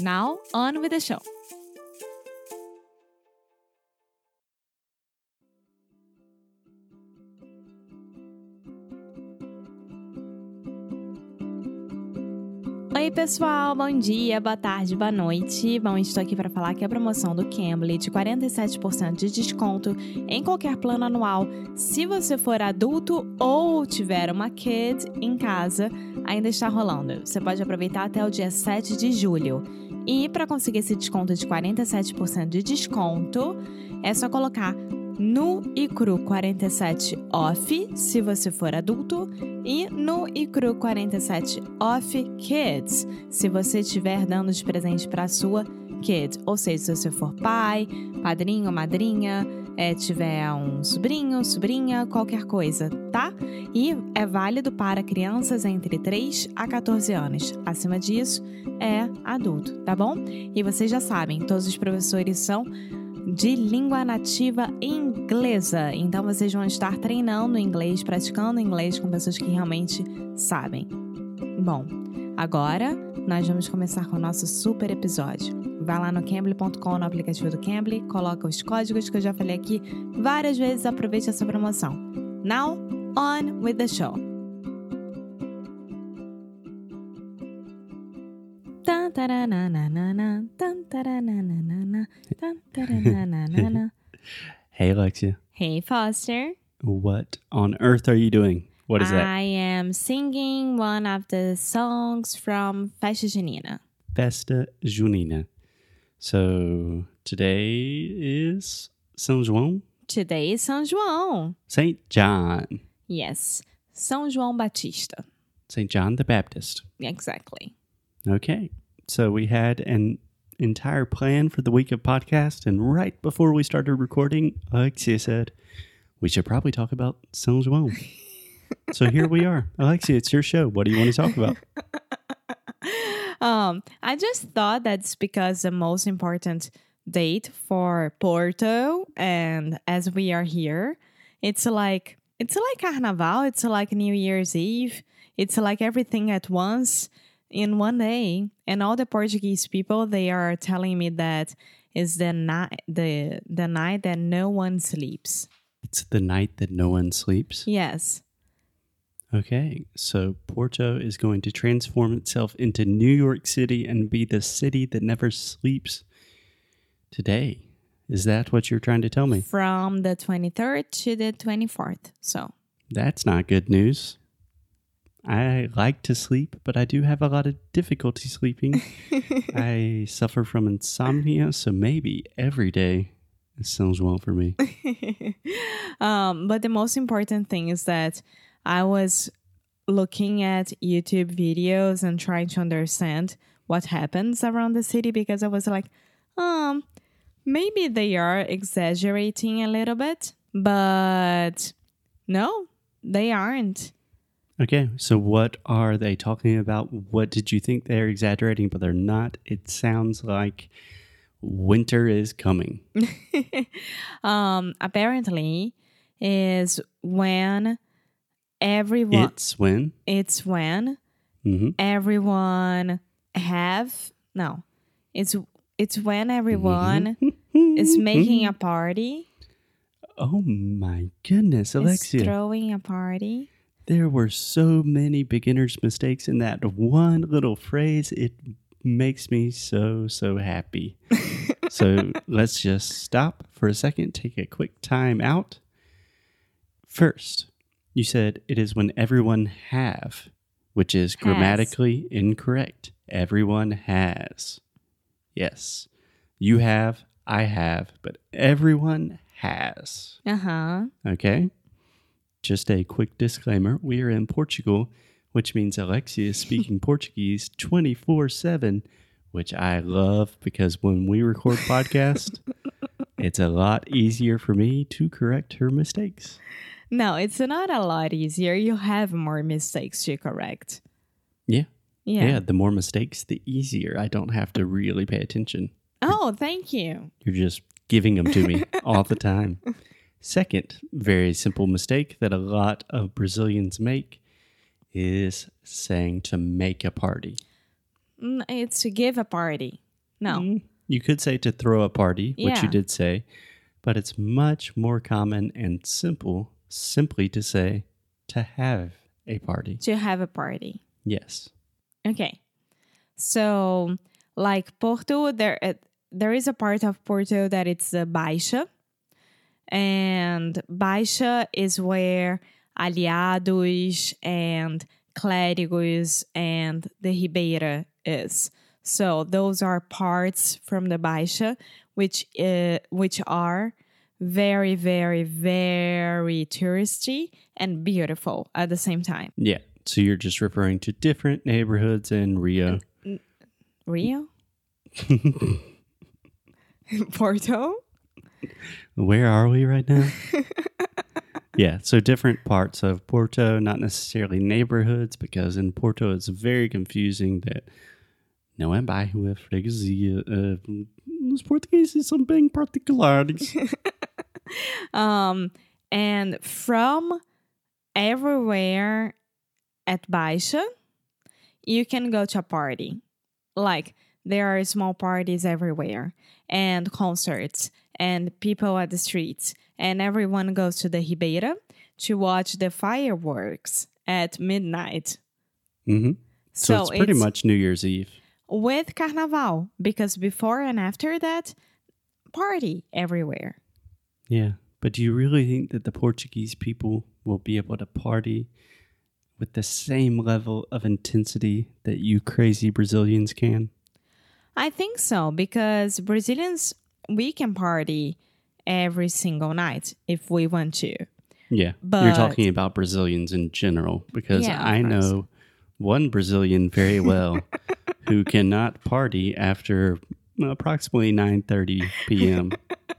Now, on with the show! Oi, pessoal, bom dia, boa tarde, boa noite. Bom, estou aqui para falar que a promoção do Cambly de 47% de desconto em qualquer plano anual, se você for adulto ou tiver uma kid em casa, ainda está rolando. Você pode aproveitar até o dia 7 de julho. E para conseguir esse desconto de 47% de desconto, é só colocar no Icru 47 off, se você for adulto, e no Icru 47 off kids, se você estiver dando de presente para sua kid, ou seja, se você for pai, padrinho, madrinha, é, tiver um sobrinho, sobrinha, qualquer coisa, tá? E é válido para crianças entre 3 a 14 anos. Acima disso, é adulto, tá bom? E vocês já sabem, todos os professores são de língua nativa inglesa. Então vocês vão estar treinando inglês, praticando inglês com pessoas que realmente sabem. Bom, agora nós vamos começar com o nosso super episódio. Vai lá no Cambly.com, no aplicativo do Cambly, coloca os códigos que eu já falei aqui várias vezes, aproveite essa promoção. Now, on with the show! Hey, Alexia. Hey, Foster. What on earth are you doing? What is that? I am singing one of the songs from Festa Junina. Festa Junina. So today is São João? Today is São João. St. John. Yes, São João Batista. St. John the Baptist. Exactly. Okay. So we had an entire plan for the week of podcast, and right before we started recording, Alexia said, we should probably talk about São João. so here we are. Alexia, it's your show. What do you want to talk about? Um, I just thought that's because the most important date for Porto, and as we are here, it's like it's like Carnaval. It's like New Year's Eve. It's like everything at once in one day. And all the Portuguese people they are telling me that is the night the the night that no one sleeps. It's the night that no one sleeps. Yes. Okay, so Porto is going to transform itself into New York City and be the city that never sleeps today. Is that what you're trying to tell me? From the 23rd to the 24th. So, That's not good news. I like to sleep, but I do have a lot of difficulty sleeping. I suffer from insomnia, so maybe every day São João for me. um, but the most important thing is that I was looking at YouTube videos and trying to understand what happens around the city because I was like, um, maybe they are exaggerating a little bit, but no, they aren't. Okay, so what are they talking about? What did you think they're exaggerating, but they're not? It sounds like winter is coming. um, apparently, is when everyone It's when? it's when hmm everyone have no it's it's when everyone is making a party Oh my goodness, is Alexia. throwing a party There were so many beginner's mistakes in that one little phrase. It makes me so, so happy. so let's just stop for a second, take a quick time out. First, you said it is when everyone have, which is Has. grammatically incorrect. Everyone has. Yes. You have, I have, but everyone has. Uh huh. Okay? Just a quick disclaimer we are in Portugal, which means Alexia is speaking Portuguese 24 7, which I love because when we record podcast, it's a lot easier for me to correct her mistakes. No, it's not a lot easier. You have more mistakes to correct. Yeah. Yeah. Yeah, the more mistakes, the easier. I don't have to really pay attention. Oh, thank you. You're just giving them to me all the time. Second, very simple mistake that a lot of Brazilians make is saying to make a party. Mm, It's to give a party. No. Mm, You could say to throw a party, which Yeah. you did say, but it's much more common and simple simply to say to have a party. To have a party. Yes. Okay. So, like Porto, there uh, there is a part of Porto that it's the Baixa. And Baixa is where Aliados and Clérigos and the Ribeira is. So those are parts from the Baixa which uh, which are very very very touristy and beautiful at the same time. Yeah. So you're just referring to different neighborhoods in Rio. Rio? Porto? Where are we right now? yeah, so different parts of Porto, not necessarily neighborhoods, because in Porto it's very confusing that não é bairro, é freguesia. Uh, os portugueses são bem particulares. Um, and from everywhere at Baixa, you can go to a party. Like there are small parties everywhere, and concerts, and people at the streets, and everyone goes to the Ribeira to watch the fireworks at midnight. hmm So, it's pretty much New Year's Eve. With Carnaval because before and after that, party everywhere. Yeah. But do you really think that the Portuguese people will be able to party with the same level of intensity that you crazy Brazilians can? I think so because Brazilians we can party every single night if we want to. Yeah. But- You're talking about Brazilians in general because Yeah, I know one Brazilian very well who cannot party after approximately 9:30 p.m.,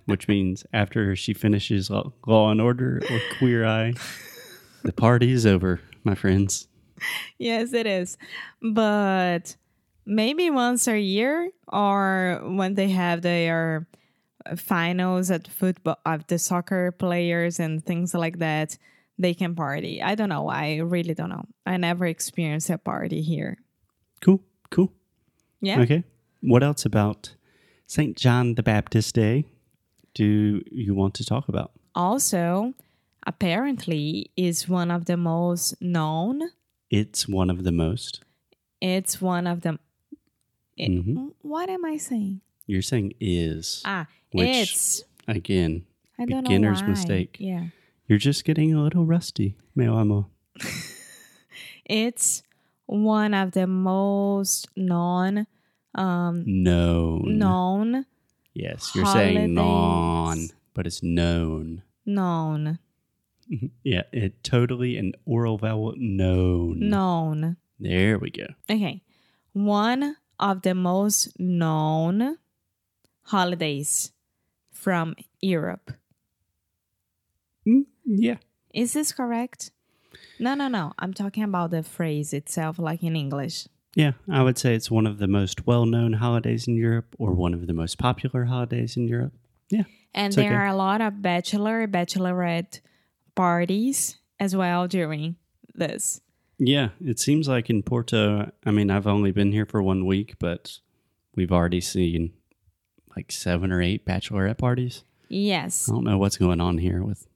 which means after she finishes Law and Order or Queer Eye, the party is over, my friends. Yes, it is. But maybe once a year or when they have their finals at football of the soccer players and things like that, they can party. I don't know. I really don't know. I never experienced a party here. Cool, cool. Yeah. Okay. What else about St. John the Baptist Day do you want to talk about? Also, apparently is one of the most known. It's one of the most. It's one of the it- Mhm. What am I saying? You're saying is. Ah, Which- it's Again, I don't beginner's mistake. Yeah. You're just getting a little rusty, meu amor. It's one of the most known um Known. known Yes, you're saying non, but it's known. known Yeah, it totally an oral vowel known. known. There we go. Okay. One of the most known holidays from Europe. Mm, yeah. Is this correct? No, no, no. I'm talking about the phrase itself, like in English. Yeah, I would say it's one of the most well known holidays in Europe or one of the most popular holidays in Europe. Yeah. And there okay. are a lot of bachelor, bachelorette parties as well during this. Yeah, it seems like in Porto, I mean, I've only been here for one week, but we've already seen like seven or eight bachelorette parties. Yes. I don't know what's going on here with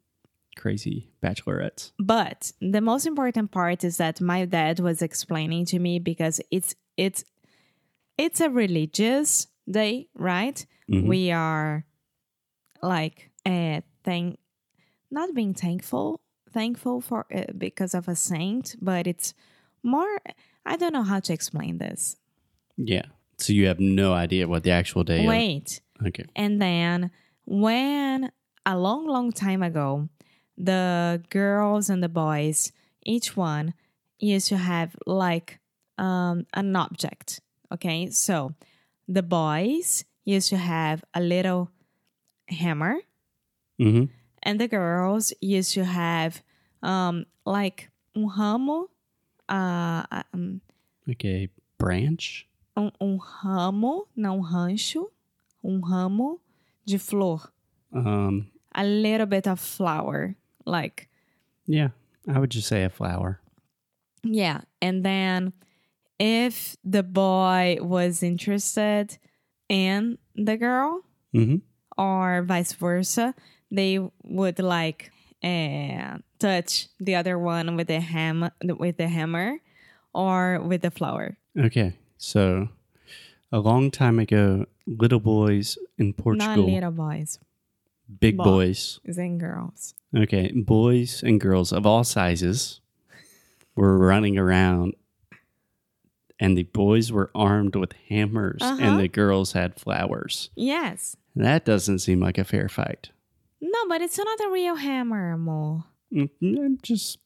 crazy bachelorettes. But the most important part is that my dad was explaining to me because it's it's it's a religious day, right? Mhm. we are like uh, thank not being thankful thankful for uh, because of a saint, but it's more. I don't know how to explain this. Yeah. So you have no idea what the actual day is. Wait, Okay. and then when a long, long time ago, the girls and the boys, each one used to have like um, an object. Okay, so the boys used to have a little hammer, Mm-hmm. and the girls used to have um, like um ramo, uh, um, Like a branch. um, um ramo, não rancho, um ramo de flor. Um. a little bit of flour like Yeah. I would just say a flower. yeah and then if the boy was interested in the girl Mm-hmm. or vice versa they would like uh, touch the other one with the ham with the hammer or with the flower. Okay. So a long time ago, little boys in not Portugal, little boys big Bo- boys. and girls Okay, boys and girls of all sizes were running around, and the boys were armed with hammers, Uh-huh. and the girls had flowers. yes That doesn't seem like a fair fight. no but it's not a real hammer amor Mm, I'm just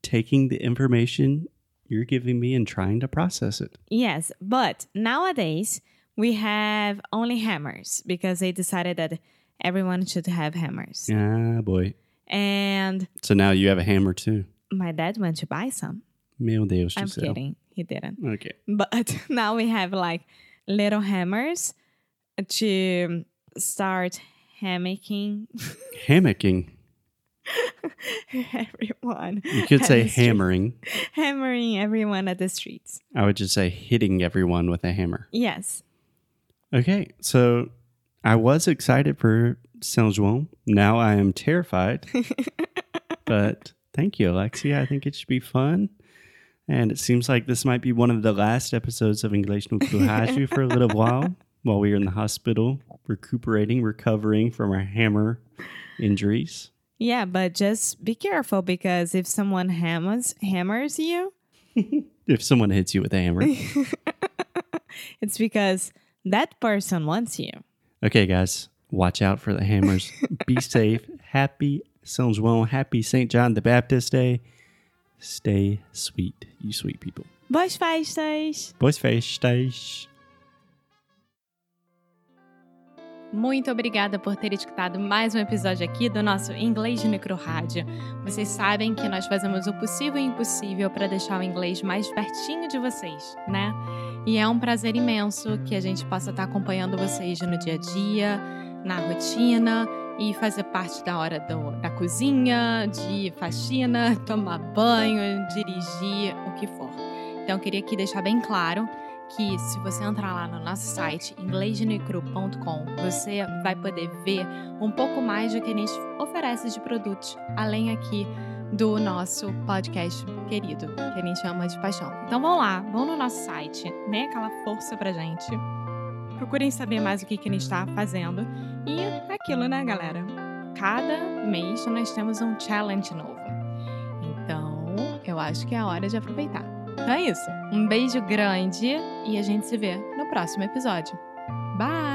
taking the information you're giving me and trying to process it. Yes, but nowadays we have only hammers because they decided that everyone should have hammers. Ah, boy. And So now you have a hammer too. my dad went to buy some. Meu Deus do I'm céu. kidding, he didn't. Okay. But now we have like little hammers to start hammocking Hammocking. everyone. You could at say the street- hammering. Hammering everyone at the streets. I would just say hitting everyone with a hammer. Yes. Okay, so I was excited for Saint Juan. Now I am terrified. but thank you, Alexia. I think it should be fun. And it seems like this might be one of the last episodes of English no Cru Rádio for a little while while we are in the hospital, recuperating, recovering from our hammer injuries. Yeah, but just be careful because if someone hammers hammers you, If someone hits you with a hammer. it's because that person wants you. Okay, guys, watch out for the hammers. Be safe. Happy Saint Juan. Happy St. John the Baptist Day. Stay sweet, you sweet people. Boas festas! Boas festas. Muito obrigada por ter escutado mais um episódio aqui do nosso Inglês Micro Rádio. Vocês sabem que nós fazemos o possível e impossível para deixar o inglês mais pertinho de vocês, né? E é um prazer imenso que a gente possa estar acompanhando vocês no dia a dia, na rotina e fazer parte da hora do- da cozinha, de faxina, tomar banho, dirigir, o que for. Então, eu queria aqui deixar bem claro que se você entrar lá no nosso site inglesnecru.com, você vai poder ver um pouco mais do que a gente oferece de produtos, além aqui do nosso podcast querido, que a gente chama de paixão. Então vão lá, vão no nosso site, dê aquela força pra gente. Procurem saber mais o que, que a gente está fazendo. E é aquilo, né, galera? Cada mês nós temos um challenge novo. Então, eu acho que é a hora de aproveitar. Então é isso. Um beijo grande e a gente se vê no próximo episódio. Bye!